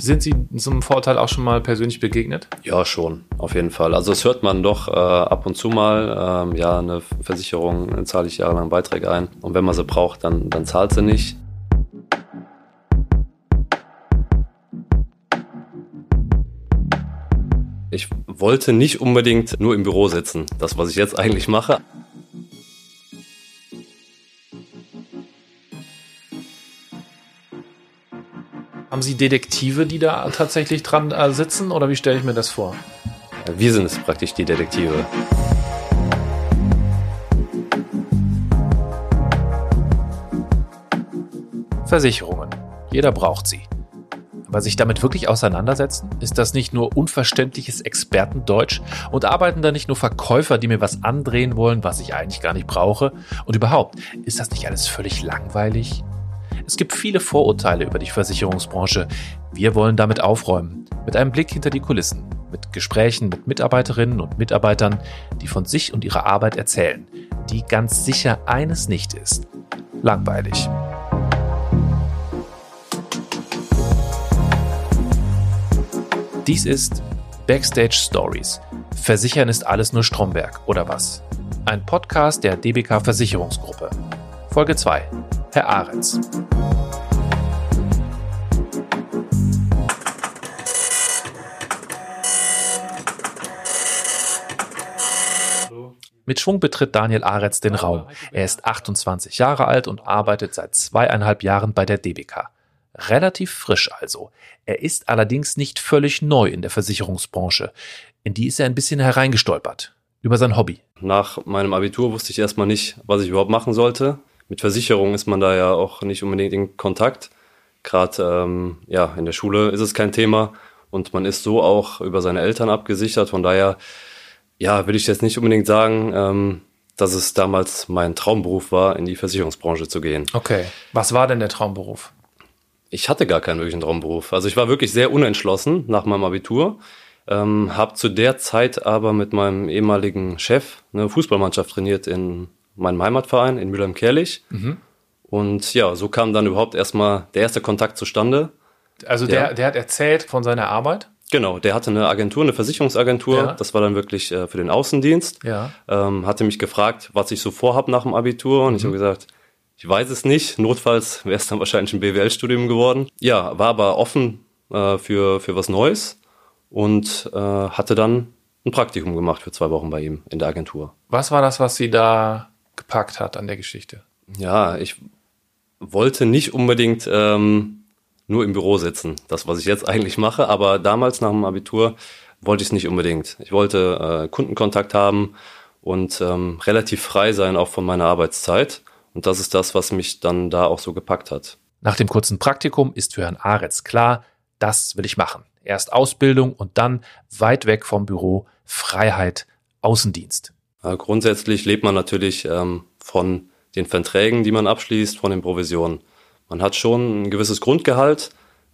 Sind Sie einem Vorteil auch schon mal persönlich begegnet? Ja, schon, auf jeden Fall. Also es hört man doch äh, ab und zu mal, ähm, ja, eine Versicherung zahle ich jahrelang Beiträge ein und wenn man sie braucht, dann, dann zahlt sie nicht. Ich wollte nicht unbedingt nur im Büro sitzen, das, was ich jetzt eigentlich mache. Haben Sie Detektive, die da tatsächlich dran äh, sitzen oder wie stelle ich mir das vor? Wir sind es praktisch die Detektive. Versicherungen. Jeder braucht sie. Aber sich damit wirklich auseinandersetzen? Ist das nicht nur unverständliches Expertendeutsch? Und arbeiten da nicht nur Verkäufer, die mir was andrehen wollen, was ich eigentlich gar nicht brauche? Und überhaupt, ist das nicht alles völlig langweilig? Es gibt viele Vorurteile über die Versicherungsbranche. Wir wollen damit aufräumen. Mit einem Blick hinter die Kulissen. Mit Gesprächen mit Mitarbeiterinnen und Mitarbeitern, die von sich und ihrer Arbeit erzählen. Die ganz sicher eines nicht ist. Langweilig. Dies ist Backstage Stories. Versichern ist alles nur Stromberg, oder was? Ein Podcast der DBK Versicherungsgruppe. Folge 2. Herr Ahrens. Mit Schwung betritt Daniel Aretz den Raum. Er ist 28 Jahre alt und arbeitet seit zweieinhalb Jahren bei der DBK. Relativ frisch also. Er ist allerdings nicht völlig neu in der Versicherungsbranche. In die ist er ein bisschen hereingestolpert. Über sein Hobby. Nach meinem Abitur wusste ich erstmal nicht, was ich überhaupt machen sollte mit Versicherungen ist man da ja auch nicht unbedingt in Kontakt. Gerade ähm, ja, in der Schule ist es kein Thema und man ist so auch über seine Eltern abgesichert. Von daher, ja, will ich jetzt nicht unbedingt sagen, ähm, dass es damals mein Traumberuf war, in die Versicherungsbranche zu gehen. Okay. Was war denn der Traumberuf? Ich hatte gar keinen wirklichen Traumberuf. Also ich war wirklich sehr unentschlossen nach meinem Abitur. Ähm, habe zu der Zeit aber mit meinem ehemaligen Chef eine Fußballmannschaft trainiert in meinem Heimatverein in Mülheim-Kerlich. Mhm. Und ja, so kam dann überhaupt erstmal der erste Kontakt zustande. Also der, der, der hat erzählt von seiner Arbeit? Genau, der hatte eine Agentur, eine Versicherungsagentur. Ja. Das war dann wirklich äh, für den Außendienst. Ja. Ähm, hatte mich gefragt, was ich so vorhab nach dem Abitur. Und mhm. ich habe gesagt, ich weiß es nicht. Notfalls wäre es dann wahrscheinlich ein BWL-Studium geworden. Ja, war aber offen äh, für, für was Neues und äh, hatte dann ein Praktikum gemacht für zwei Wochen bei ihm in der Agentur. Was war das, was Sie da gepackt hat an der Geschichte? Ja, ich wollte nicht unbedingt ähm, nur im Büro sitzen, das, was ich jetzt eigentlich mache, aber damals nach dem Abitur wollte ich es nicht unbedingt. Ich wollte äh, Kundenkontakt haben und ähm, relativ frei sein, auch von meiner Arbeitszeit. Und das ist das, was mich dann da auch so gepackt hat. Nach dem kurzen Praktikum ist für Herrn Aretz klar, das will ich machen. Erst Ausbildung und dann weit weg vom Büro, Freiheit, Außendienst. Äh, grundsätzlich lebt man natürlich ähm, von den Verträgen, die man abschließt, von den Provisionen. Man hat schon ein gewisses Grundgehalt,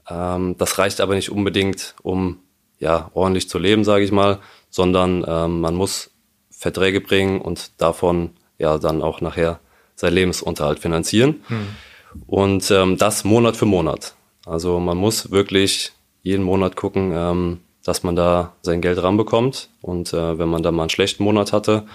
ähm, das reicht aber nicht unbedingt, um ja ordentlich zu leben, sage ich mal, sondern ähm, man muss Verträge bringen und davon ja dann auch nachher sein Lebensunterhalt finanzieren. Hm. Und ähm, das Monat für Monat. Also man muss wirklich jeden Monat gucken, ähm, dass man da sein Geld ranbekommt. Und äh, wenn man da mal einen schlechten Monat hatte,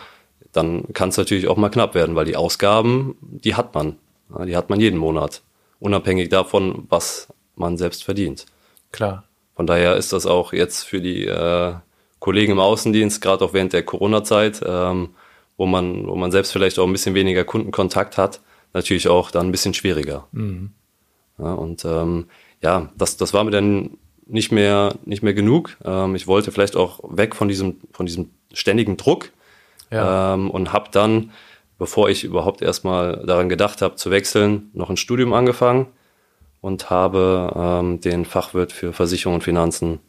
dann kann es natürlich auch mal knapp werden, weil die Ausgaben, die hat man. Die hat man jeden Monat. Unabhängig davon, was man selbst verdient. Klar. Von daher ist das auch jetzt für die äh, Kollegen im Außendienst, gerade auch während der Corona-Zeit, ähm, wo, man, wo man selbst vielleicht auch ein bisschen weniger Kundenkontakt hat, natürlich auch dann ein bisschen schwieriger. Mhm. Ja, und ähm, ja, das, das war mir dann nicht mehr, nicht mehr genug. Ähm, ich wollte vielleicht auch weg von diesem, von diesem ständigen Druck ja. ähm, und habe dann, bevor ich überhaupt erstmal daran gedacht habe zu wechseln, noch ein Studium angefangen und habe ähm, den Fachwirt für Versicherung und Finanzen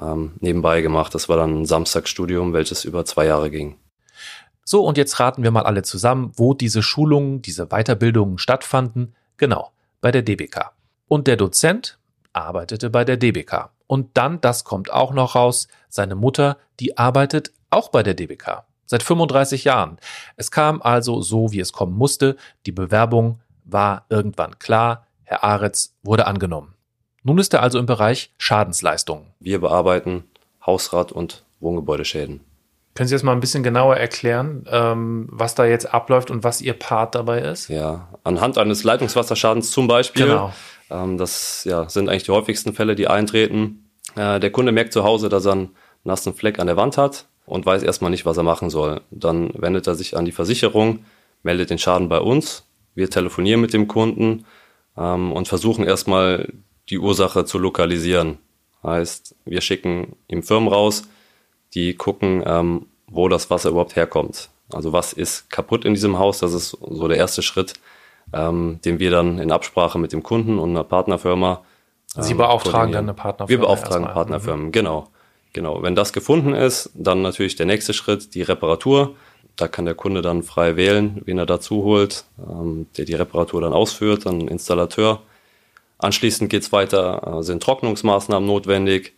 ähm, nebenbei gemacht. Das war dann ein Samstagsstudium, welches über zwei Jahre ging. So, und jetzt raten wir mal alle zusammen, wo diese Schulungen, diese Weiterbildungen stattfanden. Genau, bei der DBK. Und der Dozent, arbeitete bei der DBK. Und dann, das kommt auch noch raus, seine Mutter, die arbeitet auch bei der DBK. Seit 35 Jahren. Es kam also so, wie es kommen musste. Die Bewerbung war irgendwann klar. Herr Aretz wurde angenommen. Nun ist er also im Bereich Schadensleistungen. Wir bearbeiten Hausrat- und Wohngebäudeschäden. Können Sie das mal ein bisschen genauer erklären, ähm, was da jetzt abläuft und was Ihr Part dabei ist? Ja, anhand eines Leitungswasserschadens zum Beispiel. Genau. Ähm, das ja, sind eigentlich die häufigsten Fälle, die eintreten. Äh, der Kunde merkt zu Hause, dass er einen nassen Fleck an der Wand hat und weiß erstmal nicht, was er machen soll. Dann wendet er sich an die Versicherung, meldet den Schaden bei uns. Wir telefonieren mit dem Kunden ähm, und versuchen erstmal die Ursache zu lokalisieren. Heißt, wir schicken ihm Firmen raus, die gucken, ähm, wo das Wasser überhaupt herkommt. Also was ist kaputt in diesem Haus? Das ist so der erste Schritt, ähm, den wir dann in Absprache mit dem Kunden und einer Partnerfirma. Ähm, Sie beauftragen dann eine Partnerfirma. Wir beauftragen erstmal. Partnerfirmen, mhm. genau. Genau. Wenn das gefunden ist, dann natürlich der nächste Schritt, die Reparatur. Da kann der Kunde dann frei wählen, wen er dazu holt, ähm, der die Reparatur dann ausführt, dann Installateur. Anschließend geht's weiter, äh, sind Trocknungsmaßnahmen notwendig,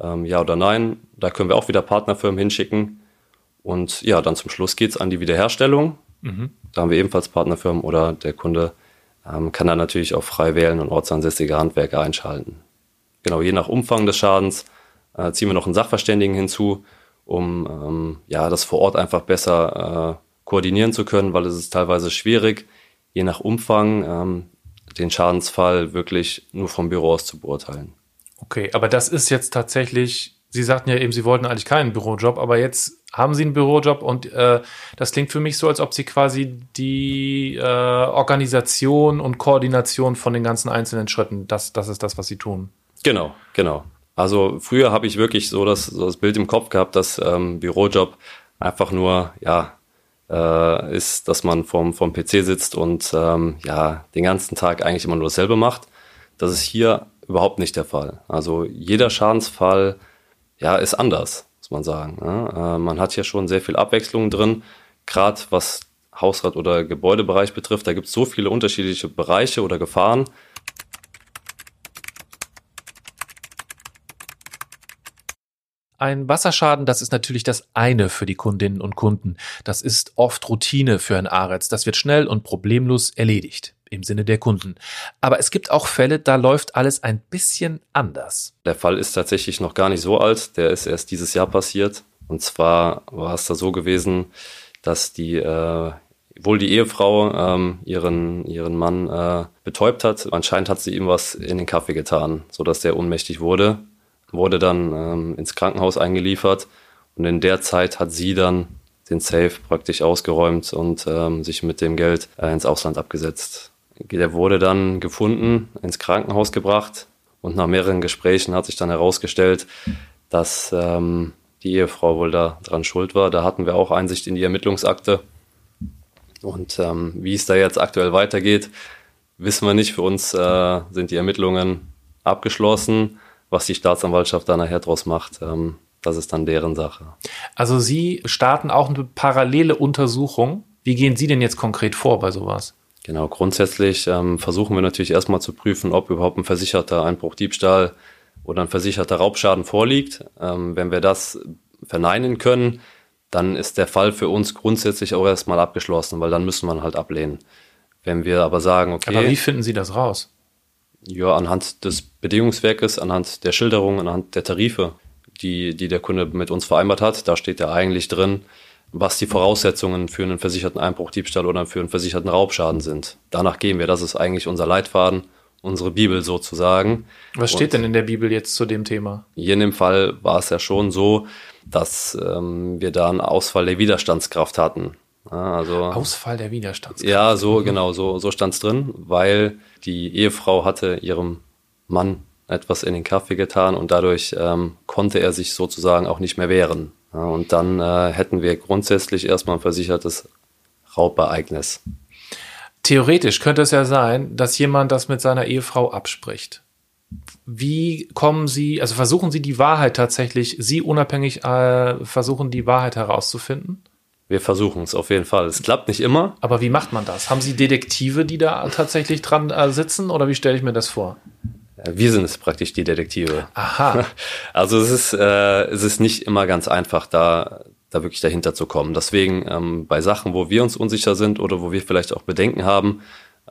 ähm, ja oder nein. Da können wir auch wieder Partnerfirmen hinschicken. Und ja, dann zum Schluss geht's an die Wiederherstellung. Mhm. Da haben wir ebenfalls Partnerfirmen oder der Kunde ähm, kann dann natürlich auch frei wählen und ortsansässige Handwerker einschalten. Genau, je nach Umfang des Schadens äh, ziehen wir noch einen Sachverständigen hinzu, um ähm, ja, das vor Ort einfach besser äh, koordinieren zu können, weil es ist teilweise schwierig, je nach Umfang ähm, den Schadensfall wirklich nur vom Büro aus zu beurteilen. Okay, aber das ist jetzt tatsächlich, Sie sagten ja eben, Sie wollten eigentlich keinen Bürojob, aber jetzt haben Sie einen Bürojob und äh, das klingt für mich so, als ob Sie quasi die äh, Organisation und Koordination von den ganzen einzelnen Schritten, das, das ist das, was Sie tun. Genau, genau. Also früher habe ich wirklich so das, so das Bild im Kopf gehabt, dass ähm, Bürojob einfach nur, ja, äh, ist, dass man vom, vom PC sitzt und ähm, ja, den ganzen Tag eigentlich immer nur dasselbe macht. Das ist hier überhaupt nicht der Fall. Also jeder Schadensfall ja, ist anders, muss man sagen. Ne? Äh, man hat hier schon sehr viel Abwechslung drin, gerade was Hausrat- oder Gebäudebereich betrifft. Da gibt es so viele unterschiedliche Bereiche oder Gefahren. Ein Wasserschaden, das ist natürlich das eine für die Kundinnen und Kunden. Das ist oft Routine für ein Aretz. Das wird schnell und problemlos erledigt im Sinne der Kunden. Aber es gibt auch Fälle, da läuft alles ein bisschen anders. Der Fall ist tatsächlich noch gar nicht so alt. Der ist erst dieses Jahr passiert. Und zwar war es da so gewesen, dass die äh, wohl die Ehefrau ähm, ihren ihren Mann äh, betäubt hat. Anscheinend hat sie ihm was in den Kaffee getan, so dass der ohnmächtig wurde wurde dann ähm, ins Krankenhaus eingeliefert und in der Zeit hat sie dann den Safe praktisch ausgeräumt und ähm, sich mit dem Geld äh, ins Ausland abgesetzt. Der wurde dann gefunden, ins Krankenhaus gebracht und nach mehreren Gesprächen hat sich dann herausgestellt, dass ähm, die Ehefrau wohl da dran schuld war. Da hatten wir auch Einsicht in die Ermittlungsakte. Und ähm, wie es da jetzt aktuell weitergeht, wissen wir nicht. Für uns äh, sind die Ermittlungen abgeschlossen was die Staatsanwaltschaft da nachher draus macht, ähm, das ist dann deren Sache. Also Sie starten auch eine parallele Untersuchung. Wie gehen Sie denn jetzt konkret vor bei sowas? Genau, grundsätzlich ähm, versuchen wir natürlich erstmal zu prüfen, ob überhaupt ein versicherter Einbruch, Diebstahl oder ein versicherter Raubschaden vorliegt. Ähm, wenn wir das verneinen können, dann ist der Fall für uns grundsätzlich auch erstmal abgeschlossen, weil dann müssen wir halt ablehnen. Wenn wir aber sagen, okay. Aber wie finden Sie das raus? Ja, anhand des Bedingungswerkes, anhand der Schilderung, anhand der Tarife, die, die der Kunde mit uns vereinbart hat. Da steht ja eigentlich drin, was die Voraussetzungen für einen versicherten Einbruch, Diebstahl oder für einen versicherten Raubschaden sind. Danach gehen wir. Das ist eigentlich unser Leitfaden, unsere Bibel sozusagen. Was steht Und denn in der Bibel jetzt zu dem Thema? Hier in dem Fall war es ja schon so, dass ähm, wir da einen Ausfall der Widerstandskraft hatten. Also, Ausfall der Widerstandskraft. Ja, so, genau, so, so stand es drin, weil die Ehefrau hatte ihrem Mann etwas in den Kaffee getan und dadurch ähm, konnte er sich sozusagen auch nicht mehr wehren. Ja, und dann äh, hätten wir grundsätzlich erstmal ein versichertes Raubereignis. Theoretisch könnte es ja sein, dass jemand das mit seiner Ehefrau abspricht. Wie kommen Sie, also versuchen Sie die Wahrheit tatsächlich, Sie unabhängig äh, versuchen die Wahrheit herauszufinden? Wir versuchen es auf jeden Fall. Es klappt nicht immer. Aber wie macht man das? Haben Sie Detektive, die da tatsächlich dran äh, sitzen oder wie stelle ich mir das vor? Wir sind es praktisch die Detektive. Aha. Also es ist, äh, es ist nicht immer ganz einfach, da, da wirklich dahinter zu kommen. Deswegen ähm, bei Sachen, wo wir uns unsicher sind oder wo wir vielleicht auch Bedenken haben,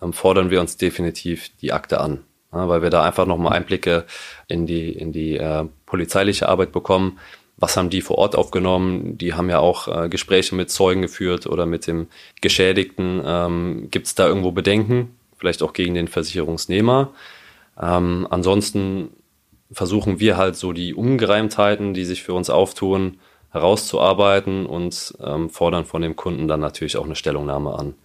ähm, fordern wir uns definitiv die Akte an. ja, weil wir da einfach nochmal Einblicke in die, in die äh, polizeiliche Arbeit bekommen. Was haben die vor Ort aufgenommen? Die haben ja auch äh, Gespräche mit Zeugen geführt oder mit dem Geschädigten. Ähm, Gibt es da irgendwo Bedenken? Vielleicht auch gegen den Versicherungsnehmer. Ähm, ansonsten versuchen wir halt so die Ungereimtheiten, die sich für uns auftun, herauszuarbeiten und ähm, fordern von dem Kunden dann natürlich auch eine Stellungnahme an.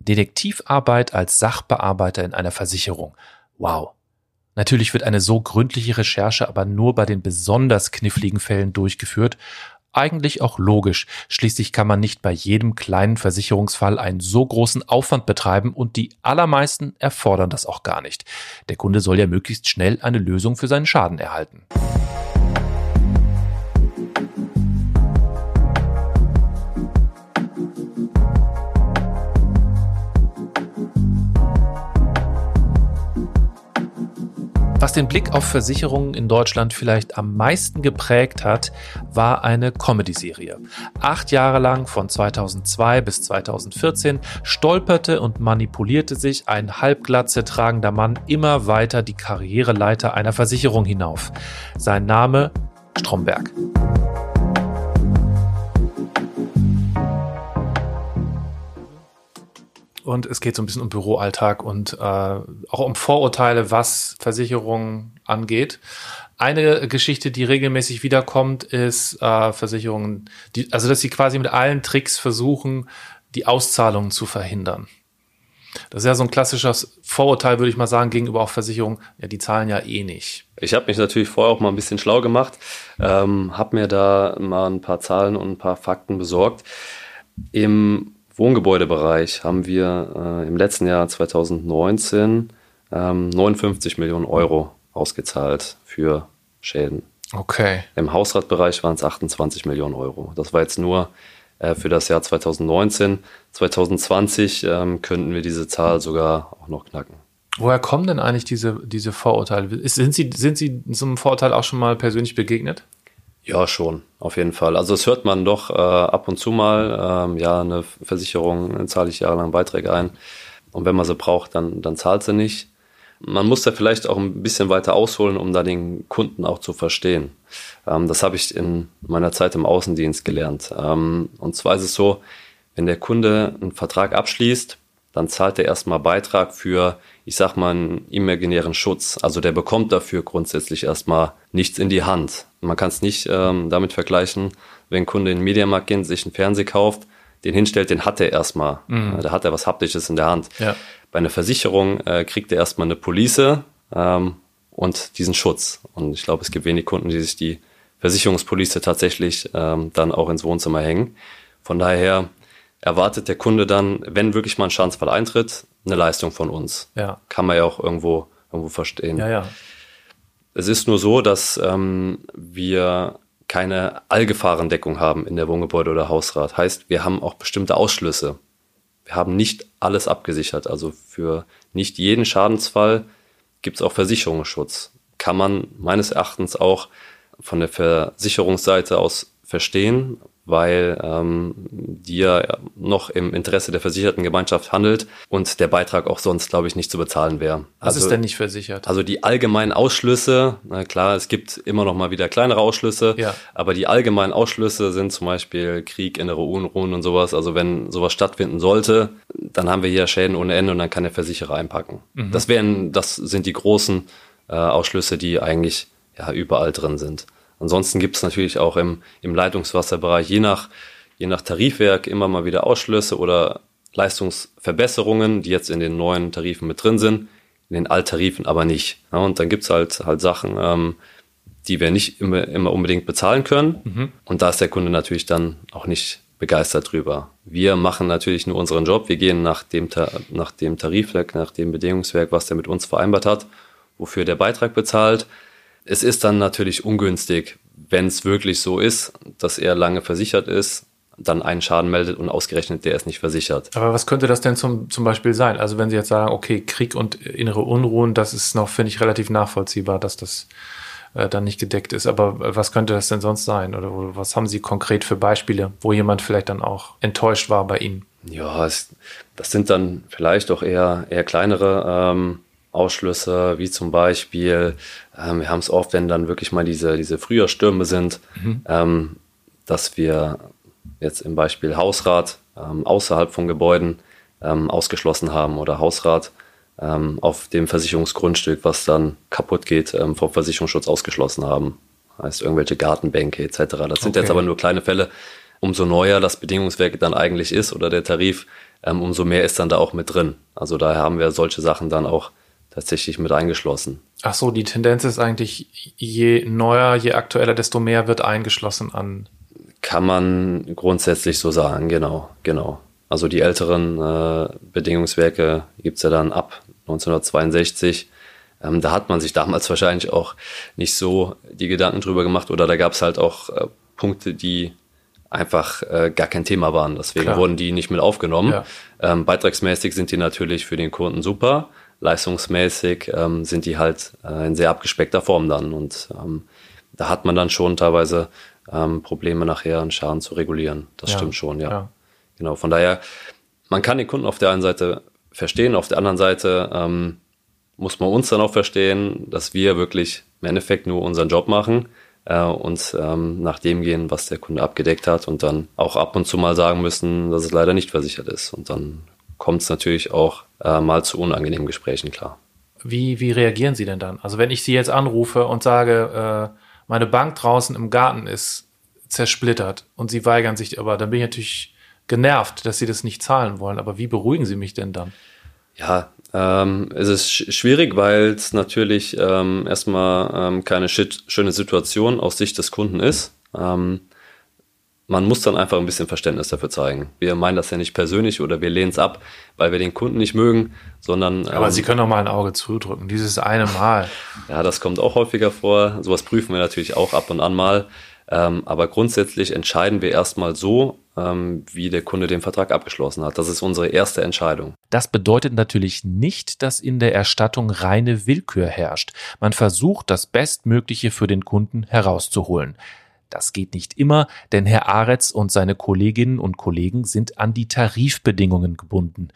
Detektivarbeit als Sachbearbeiter in einer Versicherung. Wow. Natürlich wird eine so gründliche Recherche aber nur bei den besonders kniffligen Fällen durchgeführt. Eigentlich auch logisch. Schließlich kann man nicht bei jedem kleinen Versicherungsfall einen so großen Aufwand betreiben und die allermeisten erfordern das auch gar nicht. Der Kunde soll ja möglichst schnell eine Lösung für seinen Schaden erhalten. Was den Blick auf Versicherungen in Deutschland vielleicht am meisten geprägt hat, war eine Comedy-Serie. Acht Jahre lang, von 2002 bis 2014, stolperte und manipulierte sich ein Halbglatze tragender Mann immer weiter die Karriereleiter einer Versicherung hinauf. Sein Name Stromberg. Und es geht so ein bisschen um Büroalltag und äh, auch um Vorurteile, was Versicherungen angeht. Eine Geschichte, die regelmäßig wiederkommt, ist äh, Versicherungen, die, also dass sie quasi mit allen Tricks versuchen, die Auszahlungen zu verhindern. Das ist ja so ein klassisches Vorurteil, würde ich mal sagen, gegenüber auch Versicherungen. Ja, die zahlen ja eh nicht. Ich habe mich natürlich vorher auch mal ein bisschen schlau gemacht, ähm, habe mir da mal ein paar Zahlen und ein paar Fakten besorgt. Im Wohngebäudebereich haben wir äh, im letzten Jahr 2019 ähm, 59 Millionen Euro ausgezahlt für Schäden. Okay. Im Hausratbereich waren es 28 Millionen Euro. Das war jetzt nur äh, für das Jahr 2019. 2020 ähm, könnten wir diese Zahl sogar auch noch knacken. Woher kommen denn eigentlich diese, diese Vorurteile? Sind Sie, sind Sie so einem Vorurteil auch schon mal persönlich begegnet? Ja, schon, auf jeden Fall. Also es hört man doch äh, ab und zu mal, ähm, ja, eine Versicherung zahle ich jahrelang Beiträge ein und wenn man sie braucht, dann, dann zahlt sie nicht. Man muss da vielleicht auch ein bisschen weiter ausholen, um da den Kunden auch zu verstehen. Ähm, das habe ich in meiner Zeit im Außendienst gelernt. Ähm, und zwar ist es so, wenn der Kunde einen Vertrag abschließt, dann zahlt er erstmal Beitrag für, ich sag mal, einen imaginären Schutz. Also der bekommt dafür grundsätzlich erstmal nichts in die Hand. Man kann es nicht ähm, damit vergleichen, wenn ein Kunde in den Mediamarkt geht, sich einen Fernseher kauft, den hinstellt, den hat er erstmal. Mhm. Da hat er was Haptisches in der Hand. Ja. Bei einer Versicherung äh, kriegt er erstmal eine Police ähm, und diesen Schutz. Und ich glaube, es gibt wenig Kunden, die sich die Versicherungspolice tatsächlich ähm, dann auch ins Wohnzimmer hängen. Von daher erwartet der Kunde dann, wenn wirklich mal ein Schadensfall eintritt, eine Leistung von uns. Ja. Kann man ja auch irgendwo, irgendwo verstehen. Ja, ja. Es ist nur so, dass ähm, wir keine Allgefahrendeckung haben in der Wohngebäude- oder Hausrat. Heißt, wir haben auch bestimmte Ausschlüsse. Wir haben nicht alles abgesichert. Also für nicht jeden Schadensfall gibt es auch Versicherungsschutz. Kann man meines Erachtens auch von der Versicherungsseite aus verstehen, weil ähm, die ja noch im Interesse der versicherten Gemeinschaft handelt und der Beitrag auch sonst, glaube ich, nicht zu bezahlen wäre. Was also, ist denn nicht versichert? Also die allgemeinen Ausschlüsse, na klar, es gibt immer noch mal wieder kleinere Ausschlüsse, ja. aber die allgemeinen Ausschlüsse sind zum Beispiel Krieg, innere Unruhen und sowas. Also wenn sowas stattfinden sollte, dann haben wir hier Schäden ohne Ende und dann kann der Versicherer einpacken. Mhm. Das wären, das sind die großen äh, Ausschlüsse, die eigentlich ja überall drin sind. Ansonsten gibt es natürlich auch im, im Leitungswasserbereich je nach, je nach Tarifwerk immer mal wieder Ausschlüsse oder Leistungsverbesserungen, die jetzt in den neuen Tarifen mit drin sind, in den Alttarifen aber nicht. Ja, und dann gibt's halt halt Sachen, ähm, die wir nicht immer, immer unbedingt bezahlen können. Mhm. Und da ist der Kunde natürlich dann auch nicht begeistert drüber. Wir machen natürlich nur unseren Job. Wir gehen nach dem, nach dem Tarifwerk, nach dem Bedingungswerk, was der mit uns vereinbart hat, wofür der Beitrag bezahlt. Es ist dann natürlich ungünstig, wenn es wirklich so ist, dass er lange versichert ist, dann einen Schaden meldet und ausgerechnet der ist nicht versichert. Aber was könnte das denn zum, zum Beispiel sein? Also wenn Sie jetzt sagen, okay, Krieg und innere Unruhen, das ist noch, finde ich, relativ nachvollziehbar, dass das äh, dann nicht gedeckt ist. Aber was könnte das denn sonst sein? Oder was haben Sie konkret für Beispiele, wo jemand vielleicht dann auch enttäuscht war bei Ihnen? Ja, es, das sind dann vielleicht auch eher, eher kleinere ähm, Ausschlüsse, wie zum Beispiel, ähm, wir haben es oft, wenn dann wirklich mal diese, diese Frühjahrstürme sind, mhm. ähm, dass wir jetzt im Beispiel Hausrat ähm, außerhalb von Gebäuden ähm, ausgeschlossen haben oder Hausrat ähm, auf dem Versicherungsgrundstück, was dann kaputt geht, ähm, vom Versicherungsschutz ausgeschlossen haben. Heißt irgendwelche Gartenbänke etc. Das okay. sind jetzt aber nur kleine Fälle. Umso neuer das Bedingungswerk dann eigentlich ist oder der Tarif, umso mehr ist dann da auch mit drin. Also daher haben wir solche Sachen dann auch tatsächlich mit eingeschlossen. Ach so, die Tendenz ist eigentlich, je neuer, je aktueller, desto mehr wird eingeschlossen an. Kann man grundsätzlich so sagen, genau, genau. Also die älteren äh, Bedingungswerke gibt's ja dann ab 1962. Ähm, da hat man sich damals wahrscheinlich auch nicht so die Gedanken drüber gemacht oder da gab's halt auch äh, Punkte, die einfach äh, gar kein Thema waren. Deswegen Klar. wurden die nicht mit aufgenommen. Ja. Ähm, beitragsmäßig sind die natürlich für den Kunden super. Leistungsmäßig ähm, sind die halt äh, in sehr abgespeckter Form dann. Und ähm, da hat man dann schon teilweise ähm, Probleme nachher einen Schaden zu regulieren. Das ja. stimmt schon, ja. ja. Genau. Von daher, man kann den Kunden auf der einen Seite verstehen, auf der anderen Seite ähm, muss man uns dann auch verstehen, dass wir wirklich im Endeffekt nur unseren Job machen äh, und ähm, nach dem gehen, was der Kunde abgedeckt hat und dann auch ab und zu mal sagen müssen, dass es leider nicht versichert ist. Und dann kommt es natürlich auch äh, mal zu unangenehmen Gesprächen, klar. Wie, wie reagieren Sie denn dann? Also wenn ich Sie jetzt anrufe und sage, äh, meine Bank draußen im Garten ist zersplittert und Sie weigern sich, aber dann bin ich natürlich genervt, dass Sie das nicht zahlen wollen. Aber wie beruhigen Sie mich denn dann? Ja, ähm, es ist schwierig, weil es natürlich ähm, erstmal ähm, keine schöne Situation aus Sicht des Kunden ist. Ähm, man muss dann einfach ein bisschen Verständnis dafür zeigen. Wir meinen das ja nicht persönlich oder wir lehnen es ab, weil wir den Kunden nicht mögen, sondern. Aber ähm, Sie können doch mal ein Auge zudrücken, dieses eine Mal. ja, das kommt auch häufiger vor. Sowas prüfen wir natürlich auch ab und an mal. Ähm, aber grundsätzlich entscheiden wir erstmal so, ähm, wie der Kunde den Vertrag abgeschlossen hat. Das ist unsere erste Entscheidung. Das bedeutet natürlich nicht, dass in der Erstattung reine Willkür herrscht. Man versucht, das Bestmögliche für den Kunden herauszuholen. Das geht nicht immer, denn Herr Aretz und seine Kolleginnen und Kollegen sind an die Tarifbedingungen gebunden.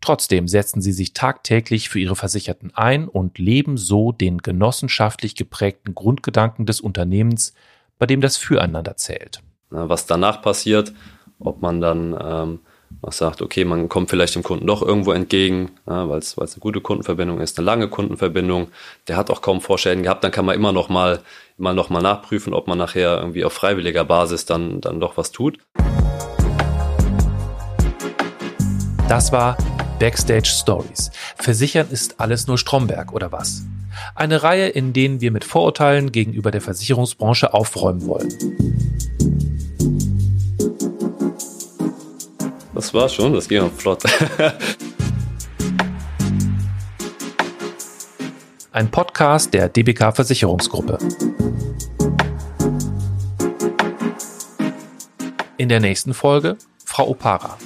Trotzdem setzen sie sich tagtäglich für ihre Versicherten ein und leben so den genossenschaftlich geprägten Grundgedanken des Unternehmens, bei dem das Füreinander zählt. Was danach passiert, ob man dann ähm, man sagt, okay, man kommt vielleicht dem Kunden doch irgendwo entgegen, ja, weil es eine gute Kundenverbindung ist, eine lange Kundenverbindung. Der hat auch kaum Vorschäden gehabt, dann kann man immer noch mal, immer noch mal nachprüfen, ob man nachher irgendwie auf freiwilliger Basis dann, dann doch was tut. Das war Backstage Stories. Versichern ist alles nur Stromberg oder was? Eine Reihe, in denen wir mit Vorurteilen gegenüber der Versicherungsbranche aufräumen wollen. Das war schon, das ging flott. Ein Podcast der DBK Versicherungsgruppe. In der nächsten Folge Frau Opara.